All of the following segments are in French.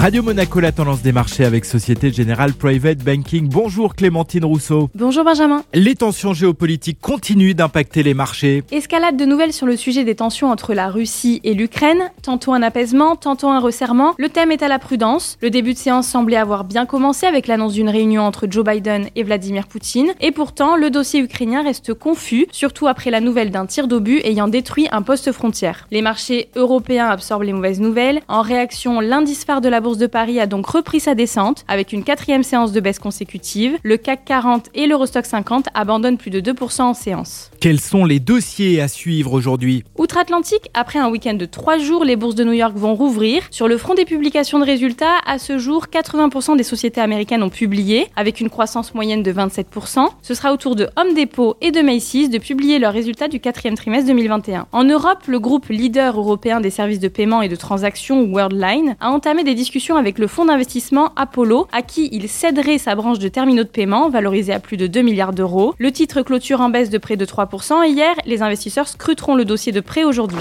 Radio Monaco, la tendance des marchés avec Société Générale Private Banking. Bonjour Clémentine Rousseau. Bonjour Benjamin. Les tensions géopolitiques continuent d'impacter les marchés. Escalade de nouvelles sur le sujet des tensions entre la Russie et l'Ukraine. Tantôt un apaisement, tantôt un resserrement. Le thème est à la prudence. Le début de séance semblait avoir bien commencé avec l'annonce d'une réunion entre Joe Biden et Vladimir Poutine. Et pourtant, le dossier ukrainien reste confus, surtout après la nouvelle d'un tir d'obus ayant détruit un poste frontière. Les marchés européens absorbent les mauvaises nouvelles. En réaction, l'indice phare de la bourse de Paris a donc repris sa descente avec une quatrième séance de baisse consécutive. Le CAC 40 et l'Eurostock 50 abandonnent plus de 2% en séance. Quels sont les dossiers à suivre aujourd'hui? Outre-Atlantique, après un week-end de 3 jours, les bourses de New York vont rouvrir. Sur le front des publications de résultats, à ce jour, 80% des sociétés américaines ont publié, avec une croissance moyenne de 27%. Ce sera au tour de Home Depot et de Macy's de publier leurs résultats du quatrième trimestre 2021. En Europe, le groupe leader européen des services de paiement et de transaction, Worldline, a entamé des discussions avec le fonds d'investissement Apollo, à qui il céderait sa branche de terminaux de paiement, valorisée à plus de 2 milliards d'euros. Le titre clôture en baisse de près de 3% et hier, les investisseurs scruteront le dossier de prêt aujourd'hui.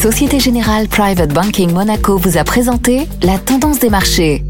Société Générale Private Banking Monaco vous a présenté la tendance des marchés.